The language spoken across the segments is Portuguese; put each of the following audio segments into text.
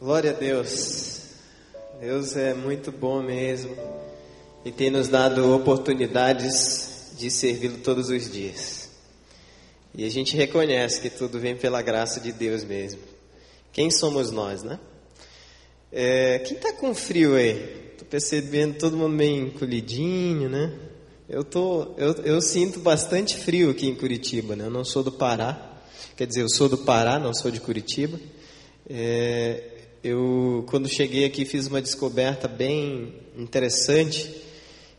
Glória a Deus. Deus é muito bom mesmo e tem nos dado oportunidades de servi-lo todos os dias. E a gente reconhece que tudo vem pela graça de Deus mesmo. Quem somos nós, né? É, quem tá com frio aí? Tô percebendo todo mundo meio encolhidinho, né? Eu, tô, eu, eu sinto bastante frio aqui em Curitiba, né? Eu não sou do Pará, quer dizer, eu sou do Pará, não sou de Curitiba. É, eu, quando cheguei aqui, fiz uma descoberta bem interessante,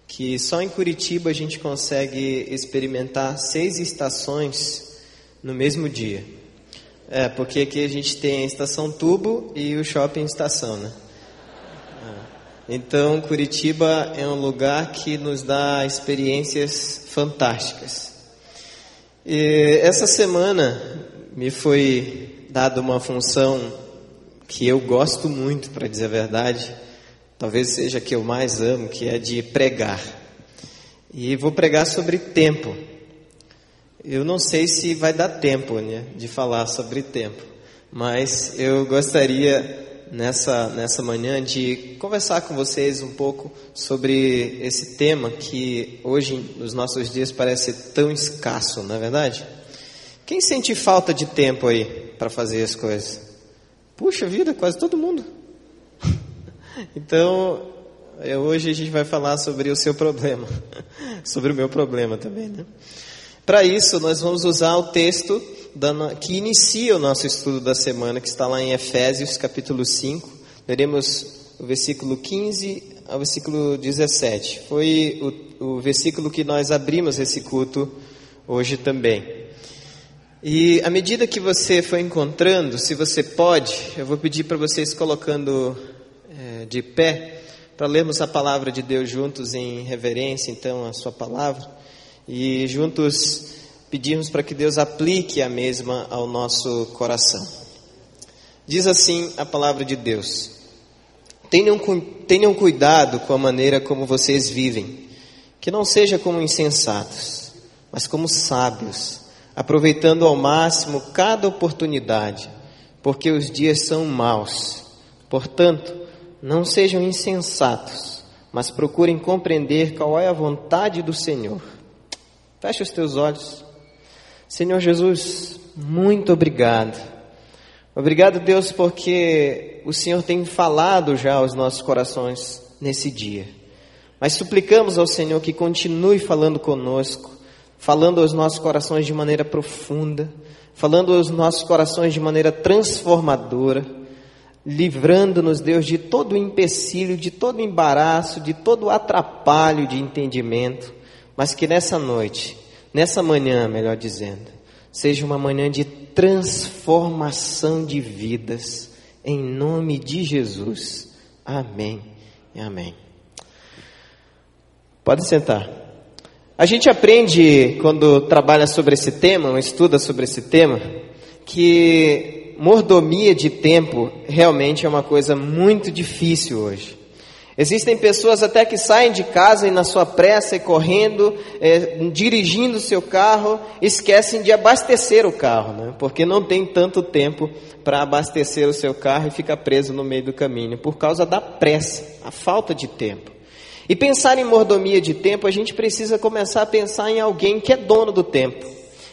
que só em Curitiba a gente consegue experimentar seis estações no mesmo dia. É, porque aqui a gente tem a estação tubo e o shopping estação, né? É. Então, Curitiba é um lugar que nos dá experiências fantásticas. E essa semana me foi dada uma função que eu gosto muito, para dizer a verdade, talvez seja a que eu mais amo, que é de pregar. E vou pregar sobre tempo. Eu não sei se vai dar tempo né, de falar sobre tempo, mas eu gostaria nessa, nessa manhã de conversar com vocês um pouco sobre esse tema que hoje, nos nossos dias, parece tão escasso, não é verdade? Quem sente falta de tempo aí para fazer as coisas? Puxa vida, quase todo mundo. Então, é, hoje a gente vai falar sobre o seu problema, sobre o meu problema também, né? Para isso, nós vamos usar o texto que inicia o nosso estudo da semana, que está lá em Efésios, capítulo 5. Leremos o versículo 15 ao versículo 17. Foi o, o versículo que nós abrimos esse culto hoje também. E à medida que você for encontrando, se você pode, eu vou pedir para vocês colocando é, de pé, para lermos a palavra de Deus juntos em reverência, então, a sua palavra, e juntos pedirmos para que Deus aplique a mesma ao nosso coração. Diz assim a palavra de Deus: tenham, tenham cuidado com a maneira como vocês vivem, que não seja como insensatos, mas como sábios aproveitando ao máximo cada oportunidade, porque os dias são maus. Portanto, não sejam insensatos, mas procurem compreender qual é a vontade do Senhor. Feche os teus olhos. Senhor Jesus, muito obrigado. Obrigado, Deus, porque o Senhor tem falado já aos nossos corações nesse dia. Mas suplicamos ao Senhor que continue falando conosco falando aos nossos corações de maneira profunda, falando aos nossos corações de maneira transformadora, livrando-nos, Deus, de todo empecilho, de todo embaraço, de todo atrapalho de entendimento, mas que nessa noite, nessa manhã, melhor dizendo, seja uma manhã de transformação de vidas, em nome de Jesus. Amém amém. Pode sentar. A gente aprende quando trabalha sobre esse tema, ou estuda sobre esse tema, que mordomia de tempo realmente é uma coisa muito difícil hoje. Existem pessoas até que saem de casa e na sua pressa e correndo, é, dirigindo o seu carro, esquecem de abastecer o carro, né? porque não tem tanto tempo para abastecer o seu carro e fica preso no meio do caminho, por causa da pressa, a falta de tempo. E pensar em mordomia de tempo, a gente precisa começar a pensar em alguém que é dono do tempo.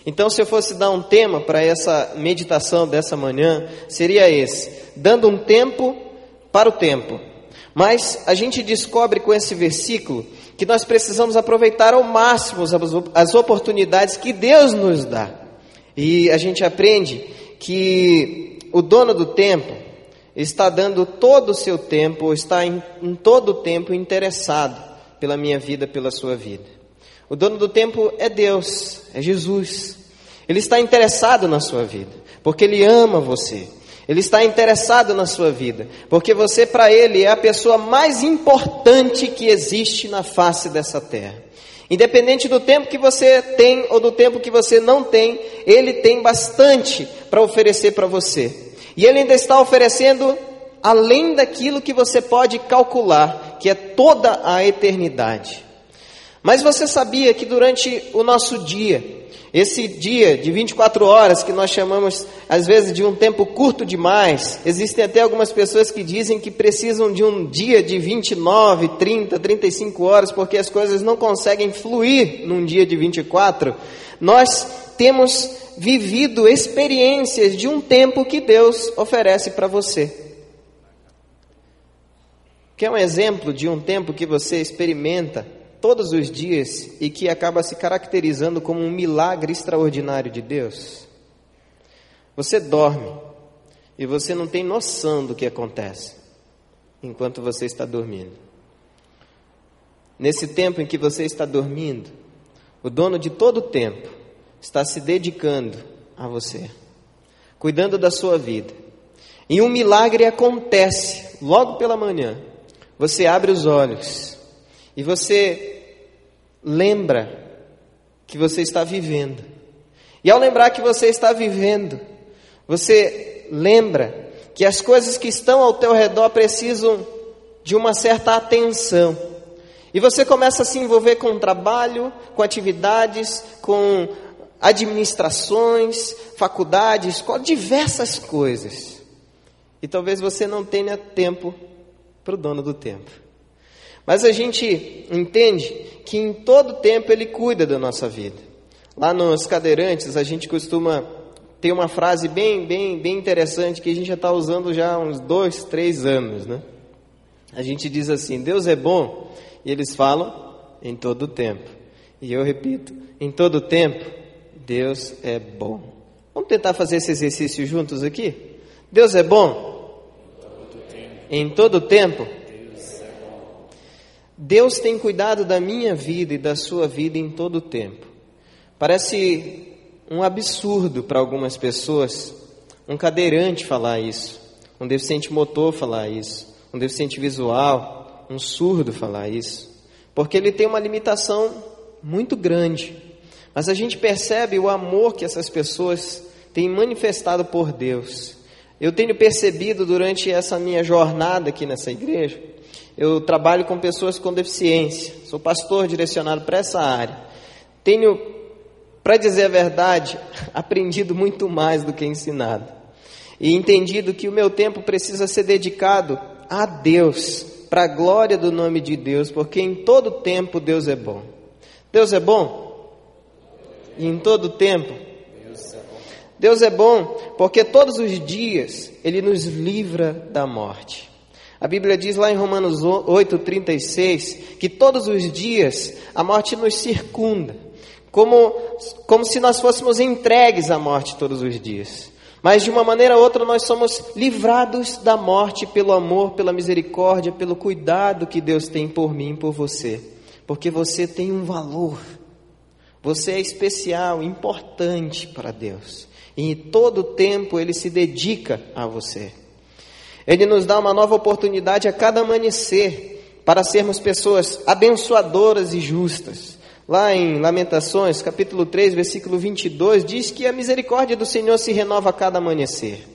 Então, se eu fosse dar um tema para essa meditação dessa manhã, seria esse: dando um tempo para o tempo. Mas a gente descobre com esse versículo que nós precisamos aproveitar ao máximo as oportunidades que Deus nos dá. E a gente aprende que o dono do tempo, está dando todo o seu tempo, está em, em todo o tempo interessado pela minha vida, pela sua vida. O dono do tempo é Deus, é Jesus. Ele está interessado na sua vida, porque Ele ama você. Ele está interessado na sua vida, porque você, para Ele, é a pessoa mais importante que existe na face dessa terra. Independente do tempo que você tem ou do tempo que você não tem, Ele tem bastante para oferecer para você. E Ele ainda está oferecendo além daquilo que você pode calcular, que é toda a eternidade. Mas você sabia que durante o nosso dia, esse dia de 24 horas que nós chamamos às vezes de um tempo curto demais, existem até algumas pessoas que dizem que precisam de um dia de 29, 30, 35 horas porque as coisas não conseguem fluir num dia de 24. Nós temos vivido experiências de um tempo que Deus oferece para você. Quer um exemplo de um tempo que você experimenta todos os dias e que acaba se caracterizando como um milagre extraordinário de Deus? Você dorme e você não tem noção do que acontece enquanto você está dormindo. Nesse tempo em que você está dormindo, o dono de todo o tempo está se dedicando a você, cuidando da sua vida. E um milagre acontece logo pela manhã. Você abre os olhos e você lembra que você está vivendo. E ao lembrar que você está vivendo, você lembra que as coisas que estão ao teu redor precisam de uma certa atenção. E você começa a se envolver com o trabalho, com atividades, com administrações, faculdades, com diversas coisas. E talvez você não tenha tempo para o dono do tempo. Mas a gente entende que em todo tempo Ele cuida da nossa vida. Lá nos cadeirantes a gente costuma ter uma frase bem, bem, bem interessante que a gente já está usando já há uns dois, três anos, né? A gente diz assim: Deus é bom e eles falam em todo tempo. E eu repito: em todo tempo Deus é bom. Vamos tentar fazer esse exercício juntos aqui? Deus é bom? Em todo tempo Deus tem cuidado da minha vida e da sua vida em todo tempo. Parece um absurdo para algumas pessoas um cadeirante falar isso, um deficiente motor falar isso, um deficiente visual, um surdo falar isso, porque ele tem uma limitação muito grande. Mas a gente percebe o amor que essas pessoas têm manifestado por Deus. Eu tenho percebido durante essa minha jornada aqui nessa igreja eu trabalho com pessoas com deficiência, sou pastor direcionado para essa área. Tenho, para dizer a verdade, aprendido muito mais do que ensinado. E entendido que o meu tempo precisa ser dedicado a Deus, para a glória do nome de Deus, porque em todo tempo Deus é bom. Deus é bom? E em todo tempo? Deus é bom porque todos os dias Ele nos livra da morte. A Bíblia diz lá em Romanos 8,36 que todos os dias a morte nos circunda, como, como se nós fôssemos entregues à morte todos os dias. Mas de uma maneira ou outra nós somos livrados da morte pelo amor, pela misericórdia, pelo cuidado que Deus tem por mim e por você. Porque você tem um valor. Você é especial, importante para Deus. E em todo tempo Ele se dedica a você. Ele nos dá uma nova oportunidade a cada amanhecer para sermos pessoas abençoadoras e justas. Lá em Lamentações, capítulo 3, versículo 22, diz que a misericórdia do Senhor se renova a cada amanhecer.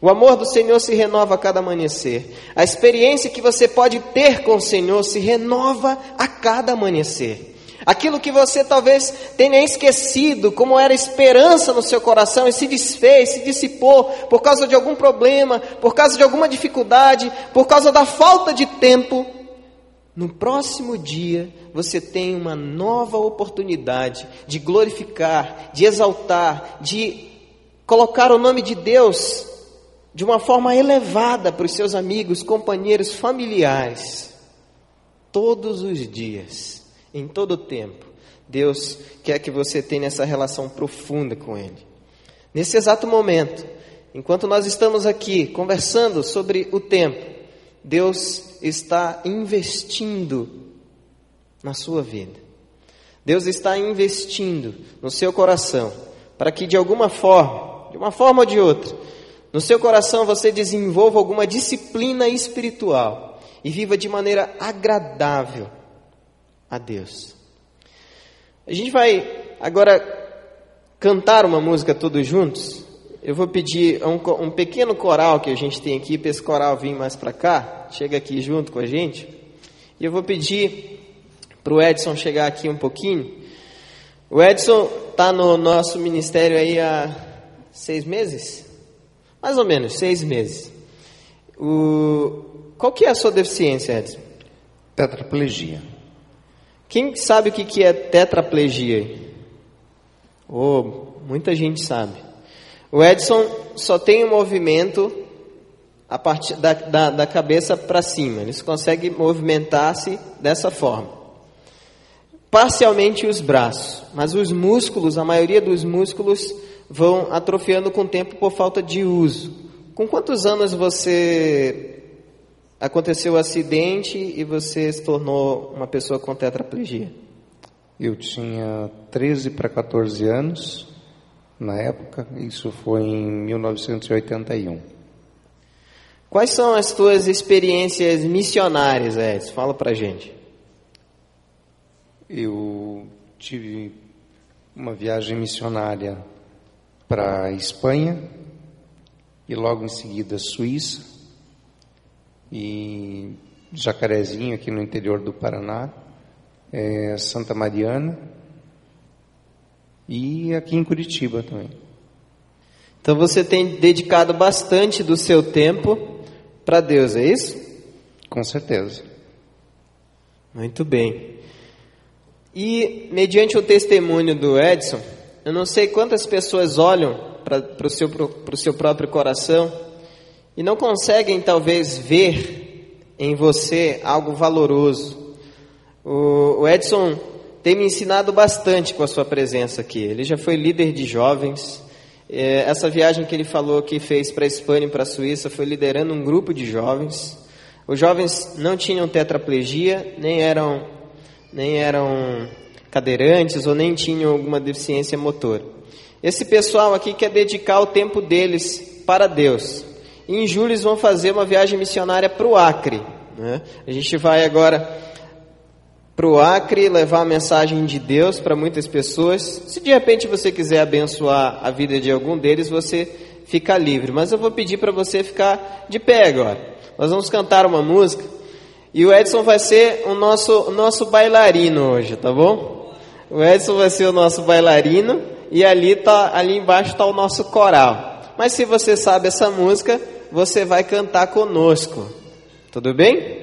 O amor do Senhor se renova a cada amanhecer. A experiência que você pode ter com o Senhor se renova a cada amanhecer. Aquilo que você talvez tenha esquecido, como era esperança no seu coração e se desfez, se dissipou por causa de algum problema, por causa de alguma dificuldade, por causa da falta de tempo. No próximo dia você tem uma nova oportunidade de glorificar, de exaltar, de colocar o nome de Deus de uma forma elevada para os seus amigos, companheiros, familiares, todos os dias em todo o tempo. Deus quer que você tenha essa relação profunda com Ele. Nesse exato momento, enquanto nós estamos aqui conversando sobre o tempo, Deus está investindo na sua vida. Deus está investindo no seu coração para que de alguma forma, de uma forma ou de outra, no seu coração você desenvolva alguma disciplina espiritual e viva de maneira agradável a Deus. A gente vai agora cantar uma música todos juntos. Eu vou pedir um, um pequeno coral que a gente tem aqui, para esse coral vir mais para cá, chega aqui junto com a gente. E eu vou pedir para o Edson chegar aqui um pouquinho. O Edson está no nosso ministério aí há seis meses? Mais ou menos, seis meses. O... Qual que é a sua deficiência, Edson? Tetraplegia. Quem sabe o que é tetraplegia? Oh, muita gente sabe. O Edson só tem o um movimento a partir da, da, da cabeça para cima. Ele consegue movimentar-se dessa forma parcialmente os braços, mas os músculos, a maioria dos músculos vão atrofiando com o tempo por falta de uso. Com quantos anos você aconteceu o acidente e você se tornou uma pessoa com tetraplegia? Eu tinha 13 para 14 anos na época, isso foi em 1981. Quais são as tuas experiências missionárias, Edson? Fala pra gente. Eu tive uma viagem missionária para a Espanha e logo em seguida Suíça e Jacarezinho aqui no interior do Paraná, é, Santa Mariana e aqui em Curitiba também. Então você tem dedicado bastante do seu tempo para Deus, é isso? Com certeza. Muito bem. E, mediante o testemunho do Edson, eu não sei quantas pessoas olham para o seu, seu próprio coração e não conseguem, talvez, ver em você algo valoroso. O, Edson tem me ensinado bastante com a sua presença aqui. Ele já foi líder de jovens. É, essa viagem que ele falou que fez para a Espanha e para a Suíça foi liderando um grupo de jovens. Os jovens não tinham tetraplegia, nem eram nem eram cadeirantes ou nem tinham alguma deficiência motora. Esse pessoal aqui quer dedicar o tempo deles para Deus. Em julho eles vão fazer uma viagem missionária para o Acre. Né? A gente vai agora para o Acre levar a mensagem de Deus para muitas pessoas. Se de repente você quiser abençoar a vida de algum deles, você fica livre. Mas eu vou pedir para você ficar de pé agora. Nós vamos cantar uma música. E o Edson vai ser o nosso, nosso bailarino hoje, tá bom? O Edson vai ser o nosso bailarino e ali, tá, ali embaixo está o nosso coral. Mas se você sabe essa música, você vai cantar conosco. Tudo bem?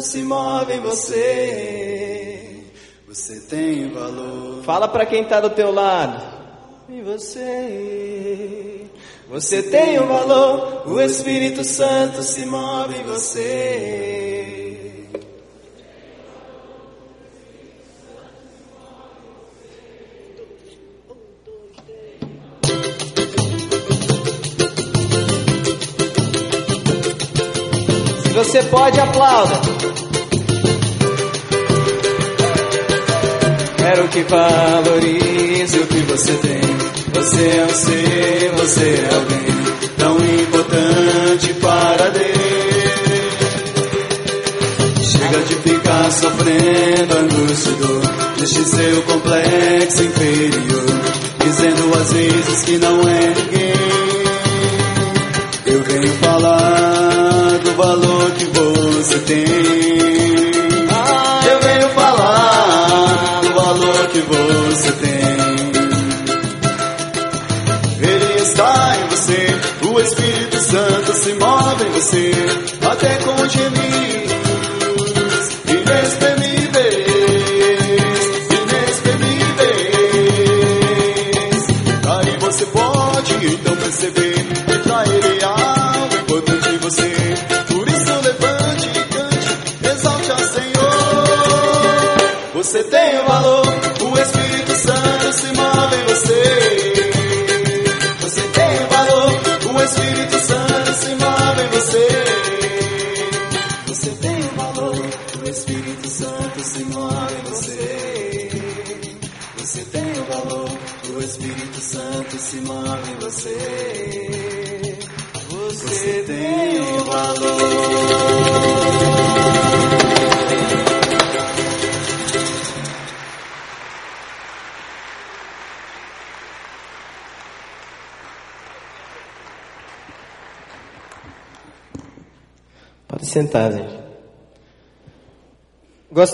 Santo se move em você. Você tem valor. Fala para quem tá do teu lado. Em você. Você tem um valor. O Espírito Santo se move em você. Você pode, aplauda. Quero que valorize o que você tem. Você é um ser, você é alguém tão importante para Deus. Chega de ficar sofrendo angústia e dor, deixe seu complexo inferior, dizendo às vezes que não é ninguém. Valor que você tem. Eu venho falar do valor que você tem. Ele está em você, o Espírito Santo se move em você, até com gemidos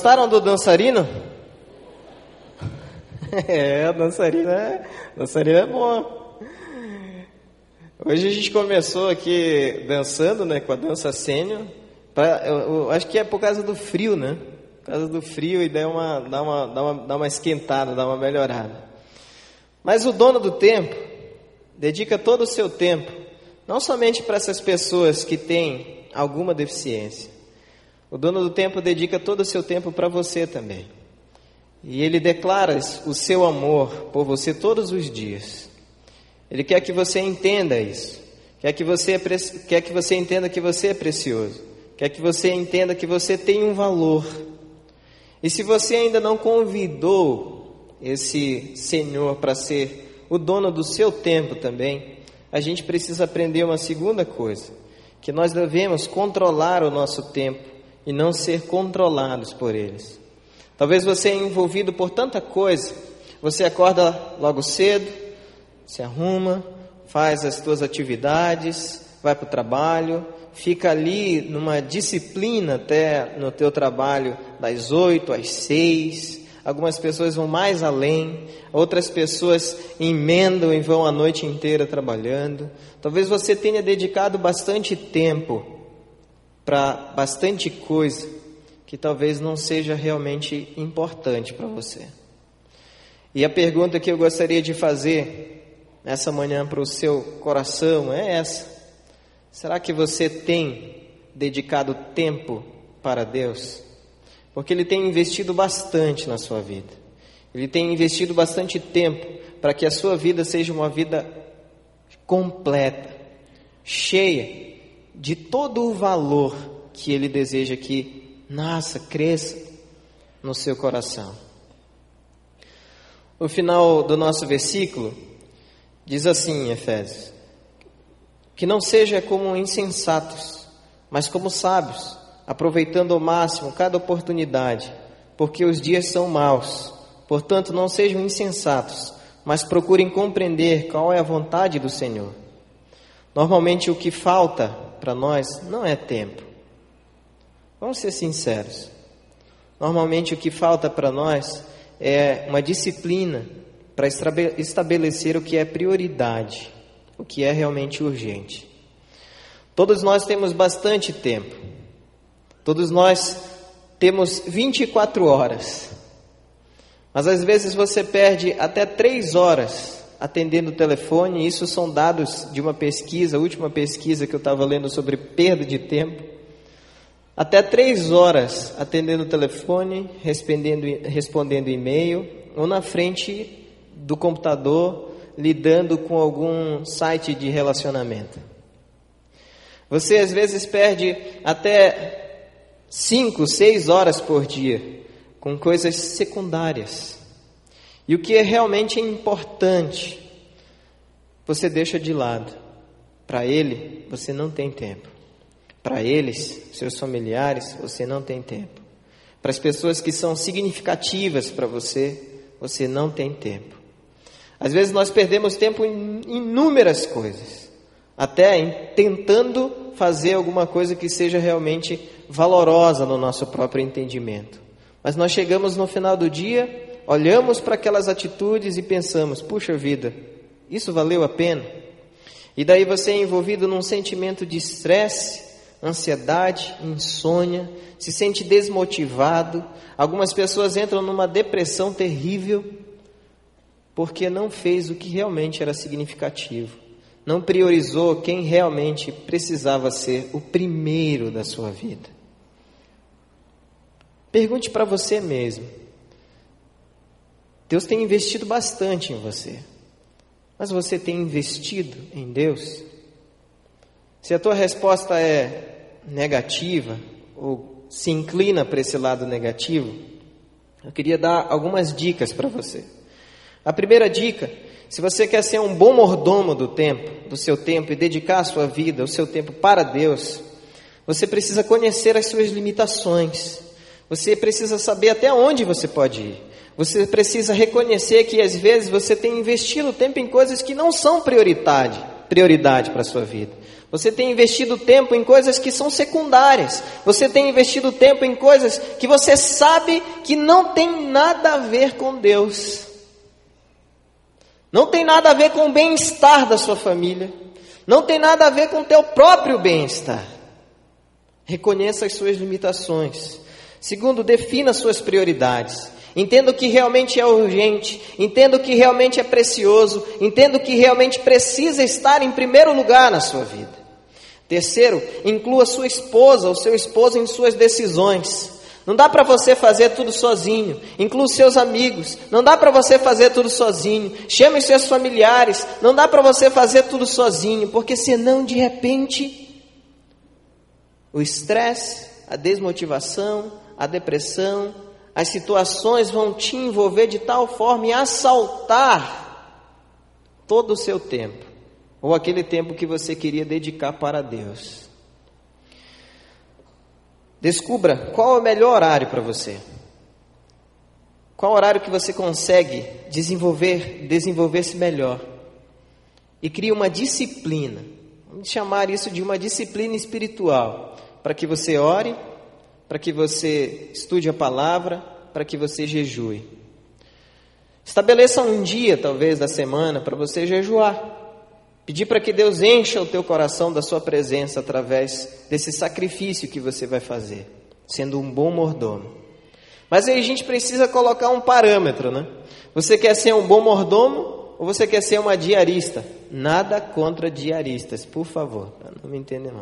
Gostaram do dançarino? É, dançarino é, dançarino é bom. Hoje a gente começou aqui dançando, né, com a dança sênior. Acho que é por causa do frio, né? Por causa do frio e dá uma, dá uma, dá uma, dá uma esquentada, dá uma melhorada. Mas o dono do tempo dedica todo o seu tempo, não somente para essas pessoas que têm alguma deficiência. O dono do tempo dedica todo o seu tempo para você também. E ele declara o seu amor por você todos os dias. Ele quer que você entenda isso. Quer que você, é quer que você entenda que você é precioso. Quer que você entenda que você tem um valor. E se você ainda não convidou esse Senhor para ser o dono do seu tempo também, a gente precisa aprender uma segunda coisa: que nós devemos controlar o nosso tempo e não ser controlados por eles. Talvez você é envolvido por tanta coisa, você acorda logo cedo, se arruma, faz as suas atividades, vai para o trabalho, fica ali numa disciplina até no teu trabalho das oito às seis. Algumas pessoas vão mais além, outras pessoas emendam e vão a noite inteira trabalhando. Talvez você tenha dedicado bastante tempo para bastante coisa que talvez não seja realmente importante para você. E a pergunta que eu gostaria de fazer nessa manhã para o seu coração é essa: será que você tem dedicado tempo para Deus? Porque Ele tem investido bastante na sua vida, Ele tem investido bastante tempo para que a sua vida seja uma vida completa, cheia de todo o valor que Ele deseja que nasça, cresça no seu coração. O final do nosso versículo diz assim em Efésios: Que não seja como insensatos, mas como sábios, aproveitando ao máximo cada oportunidade, porque os dias são maus. Portanto, não sejam insensatos, mas procurem compreender qual é a vontade do Senhor. Normalmente, o que falta para nós não é tempo. Vamos ser sinceros. Normalmente, o que falta para nós é uma disciplina para estabelecer o que é prioridade, o que é realmente urgente. Todos nós temos bastante tempo. Todos nós temos 24 horas. Mas às vezes você perde até 3 horas atendendo o telefone. Isso são dados de uma pesquisa, a última pesquisa que eu estava lendo sobre perda de tempo. Até 3 horas atendendo o telefone, respondendo, respondendo e-mail, ou na frente do computador lidando com algum site de relacionamento. Você às vezes perde até 5, 6 horas por dia com coisas secundárias. E o que é realmente importante, você deixa de lado. Para ele, você não tem tempo. Para eles, seus familiares, você não tem tempo. Para as pessoas que são significativas para você, você não tem tempo. Às vezes nós perdemos tempo em inúmeras coisas, até em tentando fazer alguma coisa que seja realmente valorosa no nosso próprio entendimento. Mas nós chegamos no final do dia, olhamos para aquelas atitudes e pensamos: puxa vida, isso valeu a pena? E daí você é envolvido num sentimento de estresse, ansiedade, insônia, se sente desmotivado. Algumas pessoas entram numa depressão terrível porque não fez o que realmente era significativo, não priorizou quem realmente precisava ser o primeiro da sua vida. Pergunte para você mesmo. Deus tem investido bastante em você, mas você tem investido em Deus? Se a tua resposta é negativa ou se inclina para esse lado negativo, eu queria dar algumas dicas para você. A primeira dica, se você quer ser um bom mordomo do tempo, do seu tempo e dedicar a sua vida, o seu tempo para Deus, você precisa conhecer as suas limitações. Você precisa saber até onde você pode ir. Você precisa reconhecer que às vezes você tem investido tempo em coisas que não são prioridade, prioridade para a sua vida. Você tem investido tempo em coisas que são secundárias. Você tem investido tempo em coisas que você sabe que não tem nada a ver com Deus. Não tem nada a ver com o bem-estar da sua família. Não tem nada a ver com o teu próprio bem-estar. Reconheça as suas limitações. Segundo, defina suas prioridades. Entenda o que realmente é urgente, entenda o que realmente é precioso, entenda o que realmente precisa estar em primeiro lugar na sua vida. Terceiro, inclua sua esposa ou seu esposo em suas decisões. Não dá para você fazer tudo sozinho. Inclua seus amigos. Não dá para você fazer tudo sozinho. Chame seus familiares. Não dá para você fazer tudo sozinho, porque senão de repente o estresse, a desmotivação, a depressão, as situações vão te envolver de tal forma e assaltar todo o seu tempo, ou aquele tempo que você queria dedicar para Deus. Descubra qual é o melhor horário para você. Qual horário que você consegue desenvolver, desenvolver-se melhor? E crie uma disciplina. Vamos chamar isso de uma disciplina espiritual, para que você ore, para que você estude a palavra, para que você jejue. Estabeleça um dia, talvez, da semana para você jejuar. Pedir para que Deus encha o teu coração da sua presença através desse sacrifício que você vai fazer, sendo um bom mordomo. Mas aí a gente precisa colocar um parâmetro, né? Você quer ser um bom mordomo ou você quer ser uma diarista? Nada contra diaristas, por favor, não me entenda.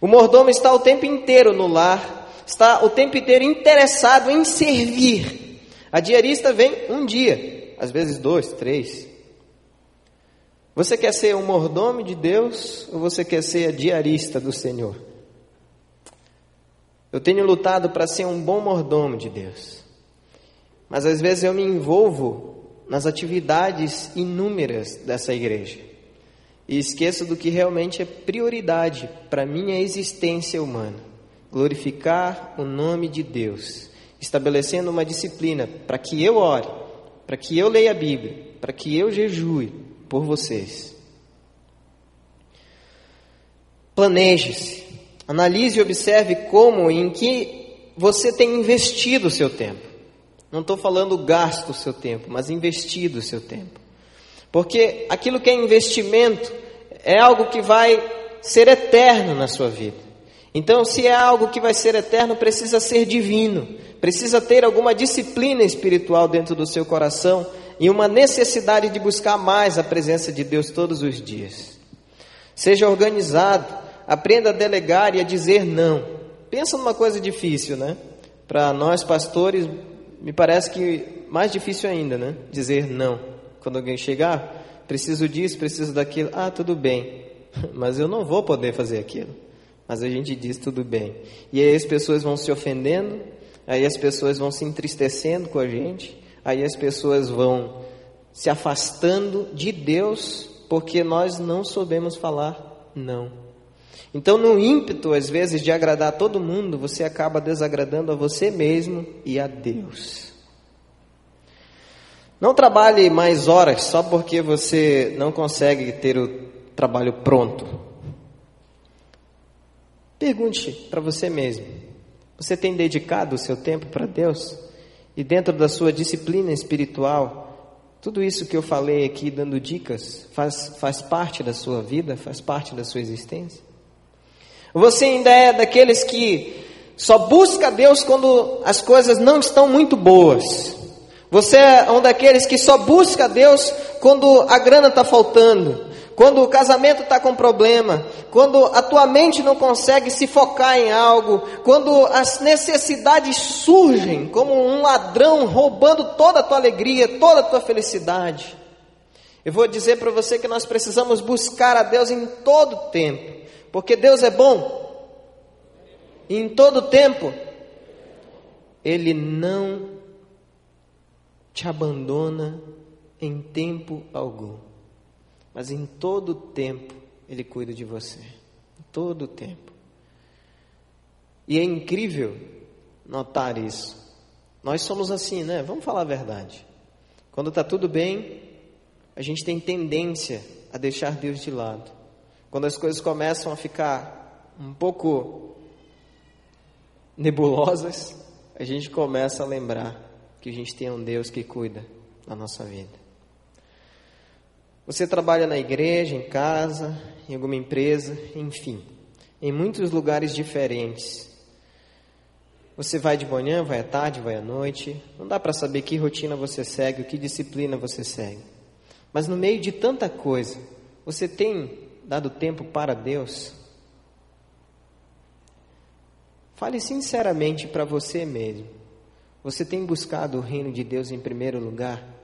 O mordomo está o tempo inteiro no lar, está o tempo inteiro interessado em servir. A diarista vem um dia, às vezes dois, três, você quer ser um mordomo de Deus ou você quer ser a diarista do Senhor? Eu tenho lutado para ser um bom mordomo de Deus, mas às vezes eu me envolvo nas atividades inúmeras dessa igreja. e esqueço do que realmente é prioridade para minha existência humana: glorificar o nome de Deus, estabelecendo uma disciplina para que eu ore, para que eu leia a Bíblia, para que eu jejue por vocês. Planeje-se, analise e observe como e em que você tem investido o seu tempo. Não estou falando gasto o seu tempo, mas investido o seu tempo. Porque aquilo que é investimento é algo que vai ser eterno na sua vida. Então, se é algo que vai ser eterno, precisa ser divino, precisa ter alguma disciplina espiritual dentro do seu coração e uma necessidade de buscar mais a presença de Deus todos os dias. Seja organizado, Aprenda a delegar e a dizer não. Pensa numa coisa difícil, né? Para nós pastores, me parece que mais difícil ainda, né? Dizer não. Quando alguém chegar, preciso disso, preciso daquilo. Ah, tudo bem. Mas eu não vou poder fazer aquilo. Mas a gente diz tudo bem. E aí as pessoas vão se ofendendo, aí as pessoas vão se entristecendo com a gente, aí as pessoas vão se afastando de Deus porque nós não soubemos falar não. Então, no ímpeto, às vezes, de agradar a todo mundo, você acaba desagradando a você mesmo e a Deus. Não trabalhe mais horas só porque você não consegue ter o trabalho pronto. Pergunte para você mesmo: você tem dedicado o seu tempo para Deus? E dentro da sua disciplina espiritual, tudo isso que eu falei aqui, dando dicas, faz, faz parte da sua vida, faz parte da sua existência? Você ainda é daqueles que só busca Deus quando as coisas não estão muito boas. Você é um daqueles que só busca Deus quando a grana está faltando, quando o casamento está com problema, quando a tua mente não consegue se focar em algo, quando as necessidades surgem como um ladrão roubando toda a tua alegria, toda a tua felicidade. Eu vou dizer para você que nós precisamos buscar a Deus em todo tempo. Porque Deus é bom. E em todo tempo, Ele não te abandona em tempo algum. Mas em todo tempo, Ele cuida de você. Em todo tempo. E é incrível notar isso. Nós somos assim, né? Vamos falar a verdade. Quando está tudo bem, a gente tem tendência a deixar Deus de lado. Quando as coisas começam a ficar um pouco nebulosas, a gente começa a lembrar que a gente tem um Deus que cuida da nossa vida. Você trabalha na igreja, em casa, em alguma empresa, enfim, em muitos lugares diferentes. Você vai de manhã, vai à tarde, vai à noite. Não dá para saber que rotina você segue, que disciplina você segue. Mas no meio de tanta coisa, você tem dado tempo para Deus? Fale sinceramente para você mesmo. Você tem buscado o reino de Deus em primeiro lugar?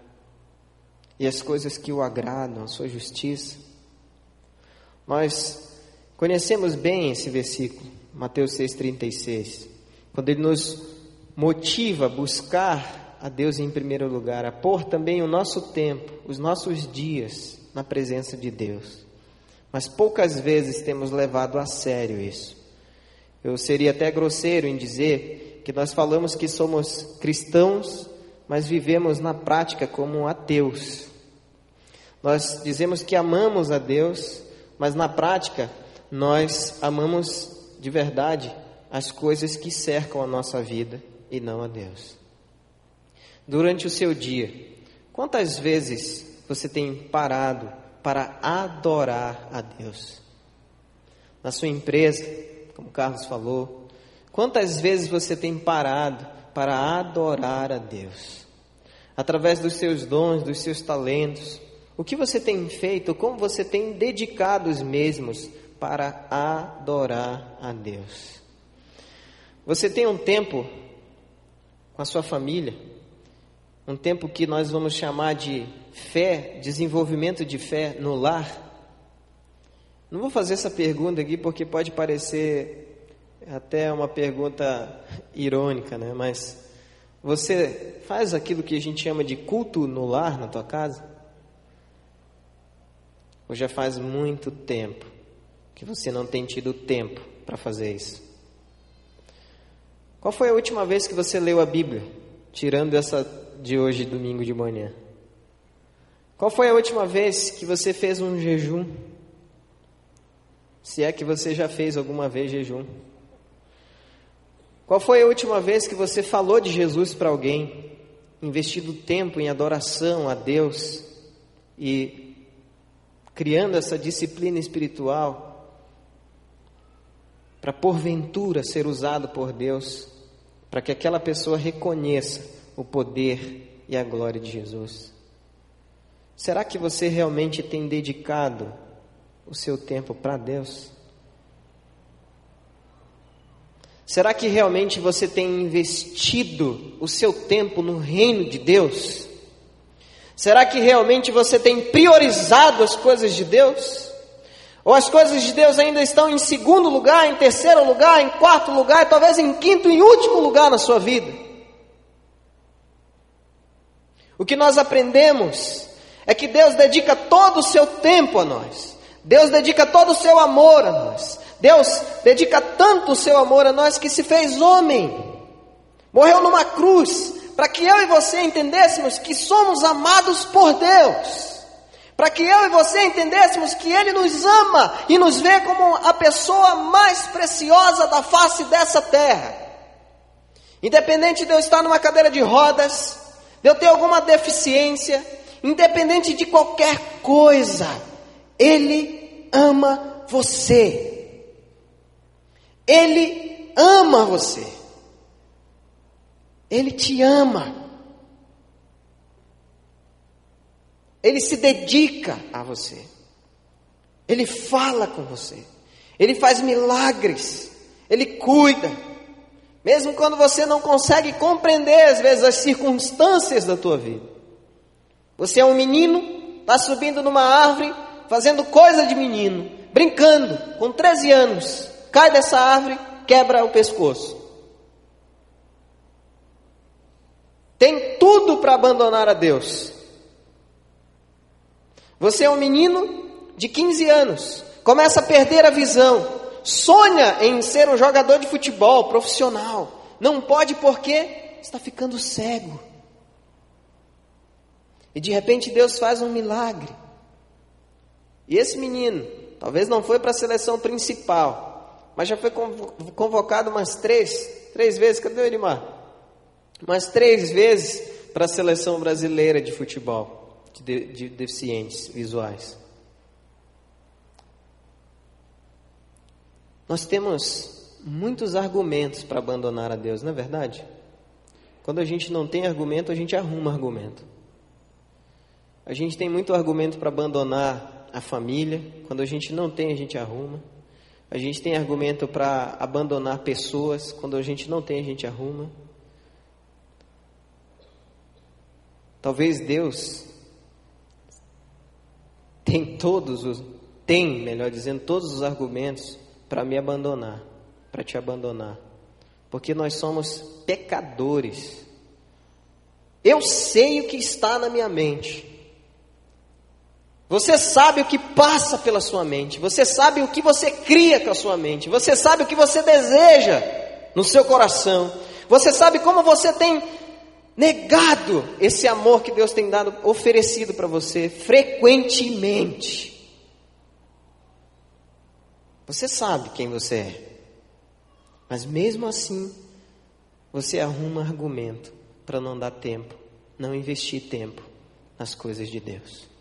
E as coisas que o agradam, a sua justiça? Nós conhecemos bem esse versículo, Mateus 6,36, quando ele nos motiva a buscar a Deus em primeiro lugar, a pôr também o nosso tempo, os nossos dias na presença de Deus. Mas poucas vezes temos levado a sério isso. Eu seria até grosseiro em dizer que nós falamos que somos cristãos, mas vivemos na prática como ateus. Nós dizemos que amamos a Deus, mas na prática nós amamos de verdade as coisas que cercam a nossa vida e não a Deus. Durante o seu dia, quantas vezes você tem parado para adorar a Deus. Na sua empresa, como Carlos falou, quantas vezes você tem parado para adorar a Deus? Através dos seus dons, dos seus talentos, o que você tem feito, como você tem dedicado os mesmos para adorar a Deus? Você tem um tempo com a sua família, um tempo que nós vamos chamar de fé, desenvolvimento de fé no lar? Não vou fazer essa pergunta aqui porque pode parecer até uma pergunta irônica, né? Mas você faz aquilo que a gente chama de culto no lar na tua casa? Ou já faz muito tempo que você não tem tido tempo para fazer isso? Qual foi a última vez que você leu a Bíblia, tirando essa de hoje, domingo de manhã? Qual foi a última vez que você fez um jejum? Se é que você já fez alguma vez jejum. Qual foi a última vez que você falou de Jesus para alguém, investido tempo em adoração a Deus e criando essa disciplina espiritual para porventura ser usado por Deus, para que aquela pessoa reconheça o poder e a glória de Jesus? Será que você realmente tem dedicado o seu tempo para Deus? Será que realmente você tem investido o seu tempo no reino de Deus? Será que realmente você tem priorizado as coisas de Deus? Ou as coisas de Deus ainda estão em segundo lugar, em terceiro lugar, em quarto lugar, talvez em quinto e último lugar na sua vida? O que nós aprendemos é que Deus dedica todo o seu tempo a nós. Deus dedica todo o seu amor a nós. Deus dedica tanto o seu amor a nós que se fez homem. Morreu numa cruz para que eu e você entendêssemos que somos amados por Deus. Para que eu e você entendêssemos que Ele nos ama e nos vê como a pessoa mais preciosa da face dessa terra. Independente de eu estar numa cadeira de rodas, de eu ter alguma deficiência, independente de qualquer coisa, Ele ama você. Ele ama você. Ele te ama. Ele se dedica a você. Ele fala com você. Ele faz milagres. Ele cuida. Mesmo quando você não consegue compreender, às vezes, as circunstâncias da tua vida. Você é um menino, está subindo numa árvore, fazendo coisa de menino, brincando, com 13 anos, cai dessa árvore, quebra o pescoço. Tem tudo para abandonar a Deus. Você é um menino de 15 anos, começa a perder a visão, sonha em ser um jogador de futebol profissional. Não pode porque está ficando cego. E de repente Deus faz um milagre. E esse menino, talvez não foi para a seleção principal, mas já foi convocado umas três, três vezes, cadê o Elimar? Umas três vezes para a seleção brasileira de futebol, de, de deficientes visuais. Nós temos muitos argumentos para abandonar a Deus, não é verdade? Quando a gente não tem argumento, a gente arruma argumento. A gente tem muito argumento para abandonar a família. Quando a gente não tem, a gente arruma. A gente tem argumento para abandonar pessoas. Quando a gente não tem, a gente arruma. Talvez Deus tem todos os tem, melhor dizendo, todos os argumentos para me abandonar, para te abandonar. Porque nós somos pecadores. Eu sei o que está na minha mente. Você sabe o que passa pela sua mente, você sabe o que você cria com a sua mente, você sabe o que você deseja no seu coração, você sabe como você tem negado esse amor que Deus tem dado, oferecido para você frequentemente. Você sabe quem você é, mas mesmo assim, você arruma argumento para não dar tempo, não investir tempo nas coisas de Deus.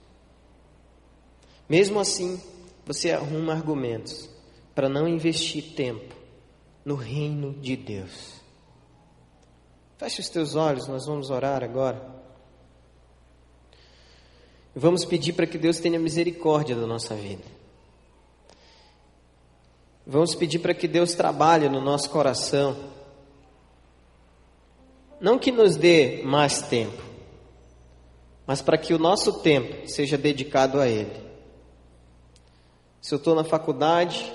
Mesmo assim, você arruma argumentos para não investir tempo no reino de Deus. Feche os teus olhos, nós vamos orar agora. Vamos pedir para que Deus tenha misericórdia da nossa vida. Vamos pedir para que Deus trabalhe no nosso coração. Não que nos dê mais tempo, mas para que o nosso tempo seja dedicado a Ele. Se eu estou na faculdade,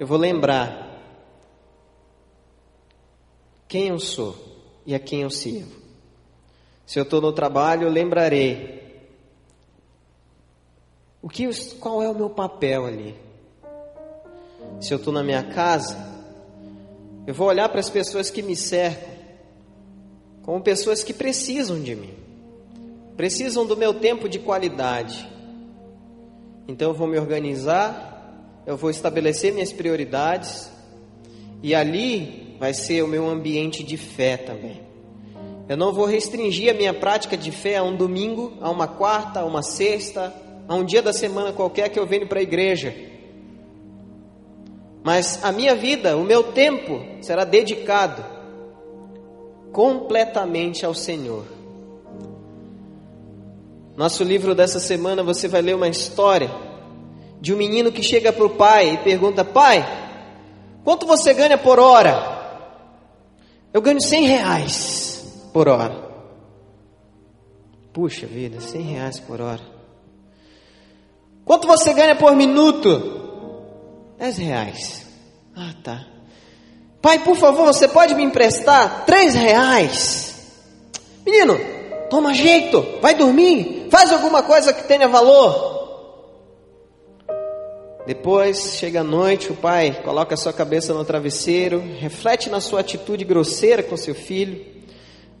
eu vou lembrar quem eu sou e a quem eu sirvo. Se eu estou no trabalho, eu lembrarei O que, qual é o meu papel ali? Se eu estou na minha casa, eu vou olhar para as pessoas que me cercam como pessoas que precisam de mim, precisam do meu tempo de qualidade. Então eu vou me organizar, eu vou estabelecer minhas prioridades e ali vai ser o meu ambiente de fé também. Eu não vou restringir a minha prática de fé a um domingo, a uma quarta, a uma sexta, a um dia da semana qualquer que eu venho para a igreja. Mas a minha vida, o meu tempo será dedicado completamente ao Senhor. Nosso livro dessa semana você vai ler uma história de um menino que chega para o pai e pergunta: Pai, quanto você ganha por hora? Eu ganho 100 reais por hora. Puxa vida, 100 reais por hora. Quanto você ganha por minuto? 10 reais. Ah, tá. Pai, por favor, você pode me emprestar 3 reais? Menino, toma jeito, vai dormir, faz alguma coisa que tenha valor. Depois chega a noite, o pai coloca a sua cabeça no travesseiro, reflete na sua atitude grosseira com seu filho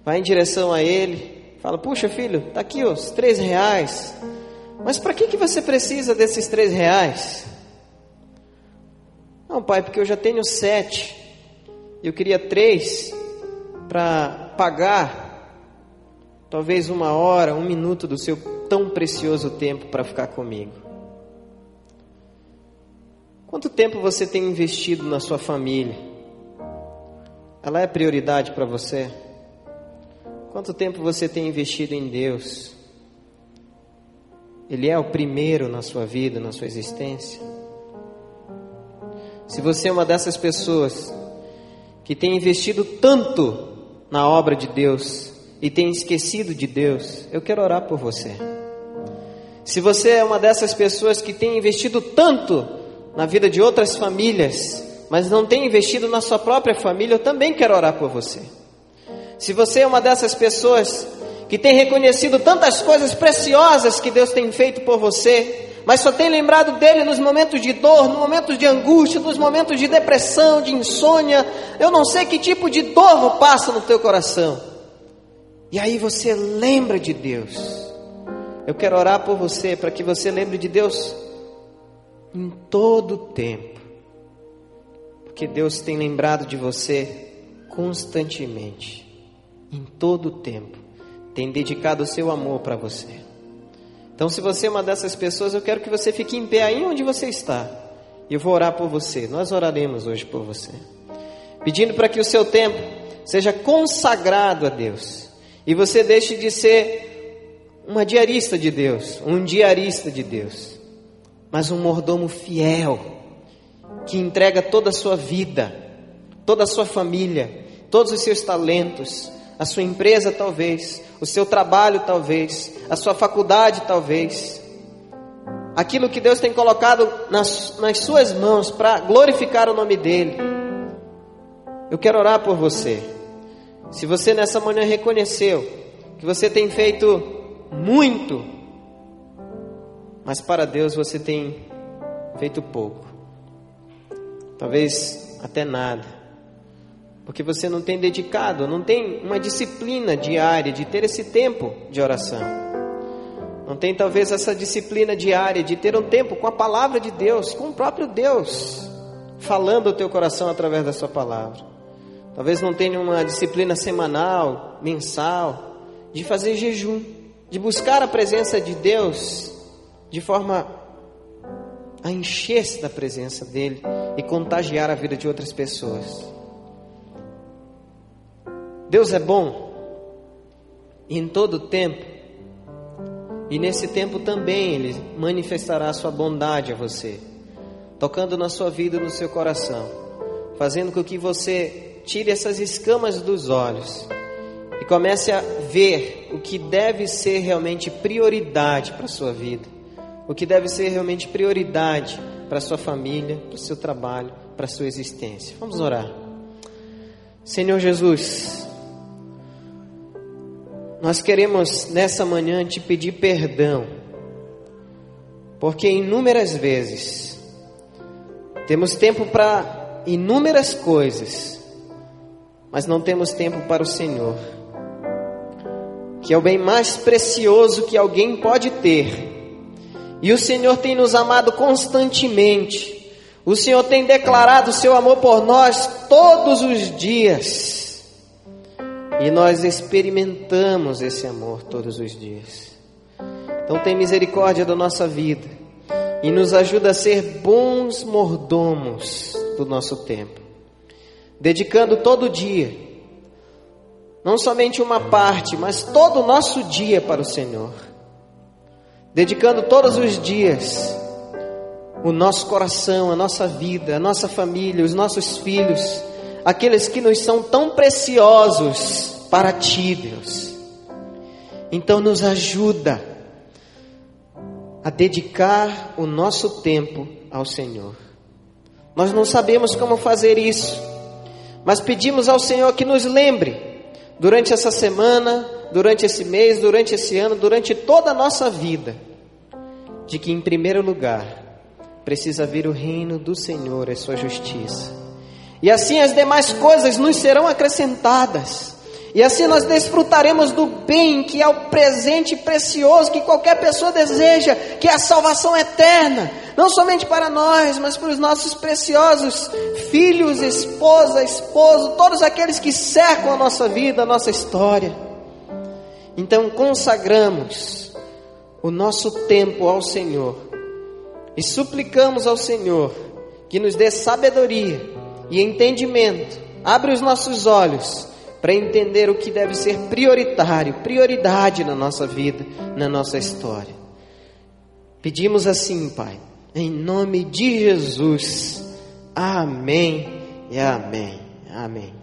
vai em direção a ele, fala: Puxa, filho, tá aqui os três reais. Mas para que, que você precisa desses três reais? Não, pai, porque eu já tenho sete. Eu queria três para pagar talvez uma hora, um minuto do seu tão precioso tempo para ficar comigo. Quanto tempo você tem investido na sua família? Ela é prioridade para você? Quanto tempo você tem investido em Deus? Ele é o primeiro na sua vida, na sua existência? Se você é uma dessas pessoas que tem investido tanto na obra de Deus e tem esquecido de Deus, eu quero orar por você. Se você é uma dessas pessoas que tem investido tanto na vida de outras famílias, mas não tem investido na sua própria família, eu também quero orar por você. Se você é uma dessas pessoas que tem reconhecido tantas coisas preciosas que Deus tem feito por você, mas só tem lembrado dele nos momentos de dor, nos momentos de angústia, nos momentos de depressão, de insônia, eu não sei que tipo de dor passa no teu coração. E aí você lembra de Deus. Eu quero orar por você para que você lembre de Deus em todo o tempo. Porque Deus tem lembrado de você constantemente em todo o tempo, tem dedicado o seu amor para você. Então, se você é uma dessas pessoas, eu quero que você fique em pé aí onde você está. E eu vou orar por você. Nós oraremos hoje por você. Pedindo para que o seu tempo seja consagrado a Deus. E você deixe de ser uma diarista de Deus, um diarista de Deus, mas um mordomo fiel, que entrega toda a sua vida, toda a sua família, todos os seus talentos, a sua empresa talvez, o seu trabalho talvez, a sua faculdade talvez, aquilo que Deus tem colocado nas, nas suas mãos para glorificar o nome dEle. Eu quero orar por você. Se você nessa manhã reconheceu que você tem feito muito, mas para Deus você tem feito pouco, talvez até nada. Porque você não tem dedicado, não tem uma disciplina diária de ter esse tempo de oração. Não tem talvez essa disciplina diária de ter um tempo com a palavra de Deus, com o próprio Deus, falando ao teu coração através da sua palavra. Talvez não tenha uma disciplina semanal, mensal, de fazer jejum, de buscar a presença de Deus de forma a encher-se da presença dEle e contagiar a vida de outras pessoas. Deus é bom em todo tempo, e nesse tempo também Ele manifestará a sua bondade a você, tocando na sua vida no seu coração, fazendo com que você tire essas escamas dos olhos e comece a ver o que deve ser realmente prioridade para a sua vida, o que deve ser realmente prioridade para a sua família, para o seu trabalho, para a sua existência. Vamos orar. Senhor Jesus, nós queremos nessa manhã te pedir perdão porque inúmeras vezes temos tempo para inúmeras coisas, mas não temos tempo para o Senhor, que é o bem mais precioso que alguém pode ter. E o Senhor tem nos amado constantemente. O Senhor tem declarado o seu amor por nós todos os dias. E nós experimentamos esse amor todos os dias. Então tem misericórdia da nossa vida e nos ajuda a ser bons mordomos do nosso tempo, dedicando todo dia, não somente uma parte, mas todo o nosso dia para o Senhor, dedicando todos os dias o nosso coração, a nossa vida, a nossa família, os nossos filhos, aqueles que nos são tão preciosos para ti, Deus. Então nos ajuda a dedicar o nosso tempo ao Senhor. Nós não sabemos como fazer isso, mas pedimos ao Senhor que nos lembre, durante essa semana, durante esse mês, durante esse ano, durante toda a nossa vida, de que, em primeiro lugar, precisa vir o reino do Senhor e sua justiça. E assim as demais coisas nos serão acrescentadas. E assim nós desfrutaremos do bem que é o presente precioso que qualquer pessoa deseja, que é a salvação eterna, não somente para nós, mas para os nossos preciosos filhos, esposa, esposo, todos aqueles que cercam a nossa vida, a nossa história. Então consagramos o nosso tempo ao Senhor e suplicamos ao Senhor que nos dê sabedoria e entendimento, abre os nossos olhos para entender o que deve ser prioritário, prioridade na nossa vida, na nossa história. Pedimos assim, Pai, em nome de Jesus. Amém e amém. Amém.